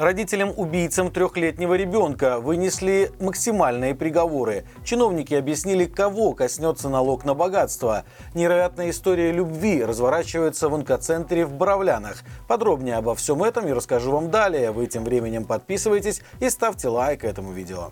Родителям-убийцам трехлетнего ребенка вынесли максимальные приговоры. Чиновники объяснили, кого коснется налог на богатство. Невероятная история любви разворачивается в онкоцентре в Боровлянах. Подробнее обо всем этом я расскажу вам далее. Вы тем временем подписывайтесь и ставьте лайк этому видео.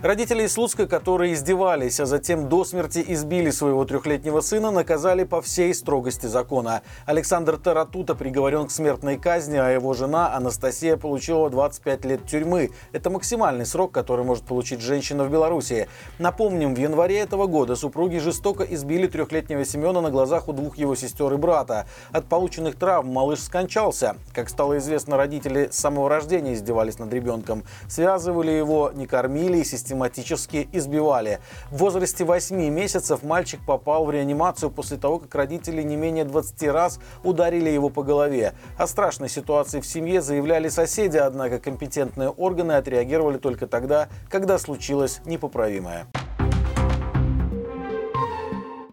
Родители из Слуцка, которые издевались, а затем до смерти избили своего трехлетнего сына, наказали по всей строгости закона. Александр Таратута приговорен к смертной казни, а его жена Анастасия получила 25 лет тюрьмы. Это максимальный срок, который может получить женщина в Беларуси. Напомним, в январе этого года супруги жестоко избили трехлетнего Семена на глазах у двух его сестер и брата. От полученных травм малыш скончался. Как стало известно, родители с самого рождения издевались над ребенком. Связывали его, не кормили и систематически избивали. В возрасте 8 месяцев мальчик попал в реанимацию после того, как родители не менее 20 раз ударили его по голове. О страшной ситуации в семье заявляли соседи, однако компетентные органы отреагировали только тогда, когда случилось непоправимое.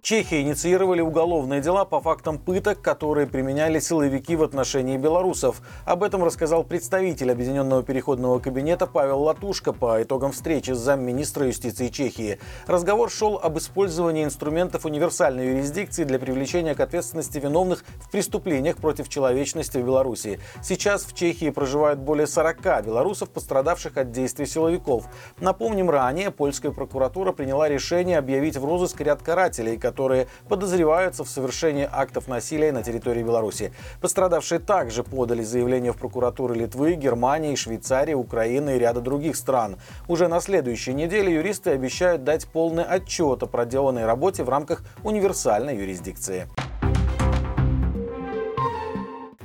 Чехии инициировали уголовные дела по фактам пыток, которые применяли силовики в отношении белорусов. Об этом рассказал представитель Объединенного переходного кабинета Павел Латушко по итогам встречи с замминистра юстиции Чехии. Разговор шел об использовании инструментов универсальной юрисдикции для привлечения к ответственности виновных в преступлениях против человечности в Беларуси. Сейчас в Чехии проживают более 40 белорусов, пострадавших от действий силовиков. Напомним, ранее польская прокуратура приняла решение объявить в розыск ряд карателей, которые подозреваются в совершении актов насилия на территории Беларуси. Пострадавшие также подали заявление в прокуратуры Литвы, Германии, Швейцарии, Украины и ряда других стран. Уже на следующей неделе юристы обещают дать полный отчет о проделанной работе в рамках универсальной юрисдикции.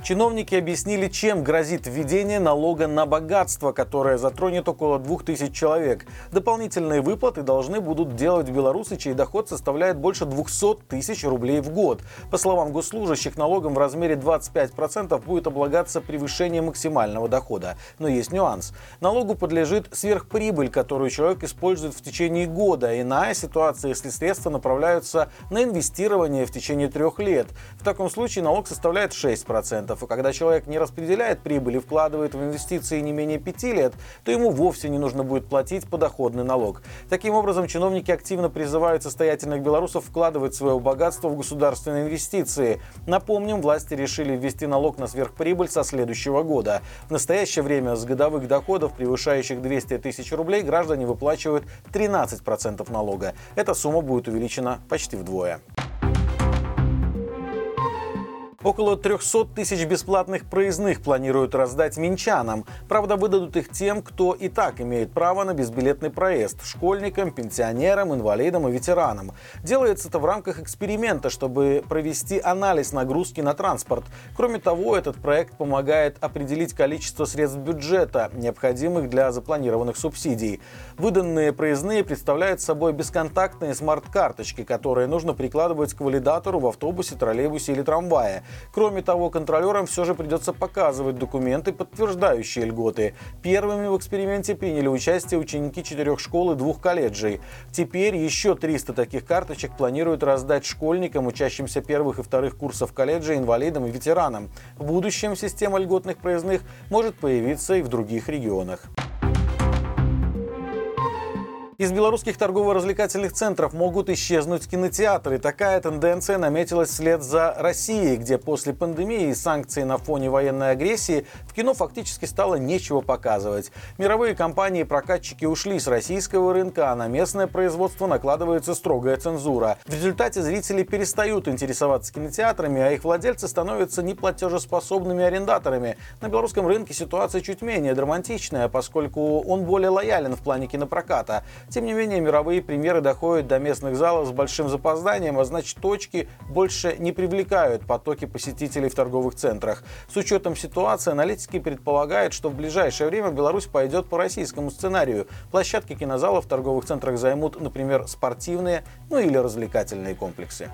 Чиновники объяснили, чем грозит введение налога на богатство, которое затронет около 2000 человек. Дополнительные выплаты должны будут делать белорусы, чей доход составляет больше 200 тысяч рублей в год. По словам госслужащих, налогом в размере 25% будет облагаться превышение максимального дохода. Но есть нюанс. Налогу подлежит сверхприбыль, которую человек использует в течение года. Иная ситуация, если средства направляются на инвестирование в течение трех лет. В таком случае налог составляет 6%. И когда человек не распределяет прибыль и вкладывает в инвестиции не менее 5 лет, то ему вовсе не нужно будет платить подоходный налог. Таким образом, чиновники активно призывают состоятельных белорусов вкладывать свое богатство в государственные инвестиции. Напомним, власти решили ввести налог на сверхприбыль со следующего года. В настоящее время с годовых доходов, превышающих 200 тысяч рублей, граждане выплачивают 13% налога. Эта сумма будет увеличена почти вдвое. Около 300 тысяч бесплатных проездных планируют раздать минчанам. Правда, выдадут их тем, кто и так имеет право на безбилетный проезд – школьникам, пенсионерам, инвалидам и ветеранам. Делается это в рамках эксперимента, чтобы провести анализ нагрузки на транспорт. Кроме того, этот проект помогает определить количество средств бюджета, необходимых для запланированных субсидий. Выданные проездные представляют собой бесконтактные смарт-карточки, которые нужно прикладывать к валидатору в автобусе, троллейбусе или трамвае. Кроме того, контролерам все же придется показывать документы, подтверждающие льготы. Первыми в эксперименте приняли участие ученики четырех школ и двух колледжей. Теперь еще 300 таких карточек планируют раздать школьникам, учащимся первых и вторых курсов колледжа, инвалидам и ветеранам. В будущем система льготных проездных может появиться и в других регионах. Из белорусских торгово-развлекательных центров могут исчезнуть кинотеатры. Такая тенденция наметилась вслед за Россией, где после пандемии и санкций на фоне военной агрессии в кино фактически стало нечего показывать. Мировые компании и прокатчики ушли с российского рынка, а на местное производство накладывается строгая цензура. В результате зрители перестают интересоваться кинотеатрами, а их владельцы становятся неплатежеспособными арендаторами. На белорусском рынке ситуация чуть менее драматичная, поскольку он более лоялен в плане кинопроката. Тем не менее, мировые премьеры доходят до местных залов с большим запозданием, а значит точки больше не привлекают потоки посетителей в торговых центрах. С учетом ситуации аналитики предполагают, что в ближайшее время Беларусь пойдет по российскому сценарию. Площадки кинозалов в торговых центрах займут, например, спортивные, ну или развлекательные комплексы.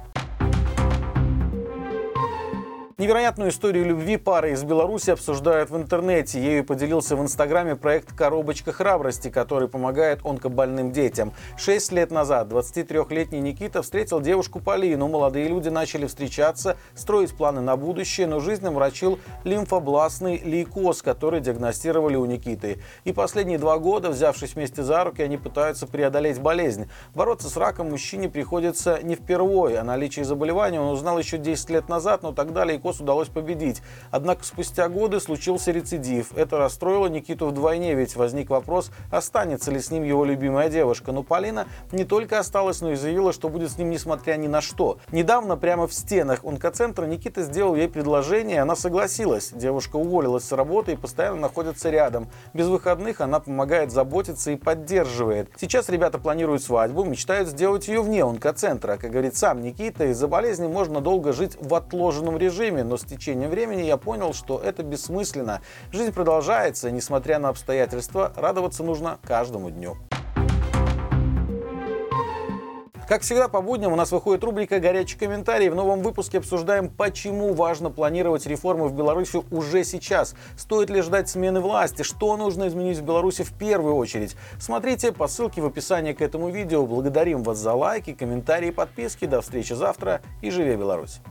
Невероятную историю любви пары из Беларуси обсуждают в интернете. Ею поделился в инстаграме проект «Коробочка храбрости», который помогает онкобольным детям. Шесть лет назад 23-летний Никита встретил девушку Полину. Молодые люди начали встречаться, строить планы на будущее, но жизнь омрачил лимфобластный лейкоз, который диагностировали у Никиты. И последние два года, взявшись вместе за руки, они пытаются преодолеть болезнь. Бороться с раком мужчине приходится не впервые. О наличии заболевания он узнал еще 10 лет назад, но тогда лейкоз Лейкоз удалось победить. Однако спустя годы случился рецидив. Это расстроило Никиту вдвойне, ведь возник вопрос, останется ли с ним его любимая девушка. Но Полина не только осталась, но и заявила, что будет с ним несмотря ни на что. Недавно прямо в стенах онкоцентра Никита сделал ей предложение, она согласилась. Девушка уволилась с работы и постоянно находится рядом. Без выходных она помогает заботиться и поддерживает. Сейчас ребята планируют свадьбу, мечтают сделать ее вне онкоцентра. Как говорит сам Никита, из-за болезни можно долго жить в отложенном режиме, время, но с течением времени я понял, что это бессмысленно. Жизнь продолжается, несмотря на обстоятельства, радоваться нужно каждому дню. Как всегда по будням у нас выходит рубрика «Горячий комментарий». В новом выпуске обсуждаем, почему важно планировать реформы в Беларуси уже сейчас. Стоит ли ждать смены власти? Что нужно изменить в Беларуси в первую очередь? Смотрите по ссылке в описании к этому видео. Благодарим вас за лайки, комментарии подписки. До встречи завтра и живи Беларусь!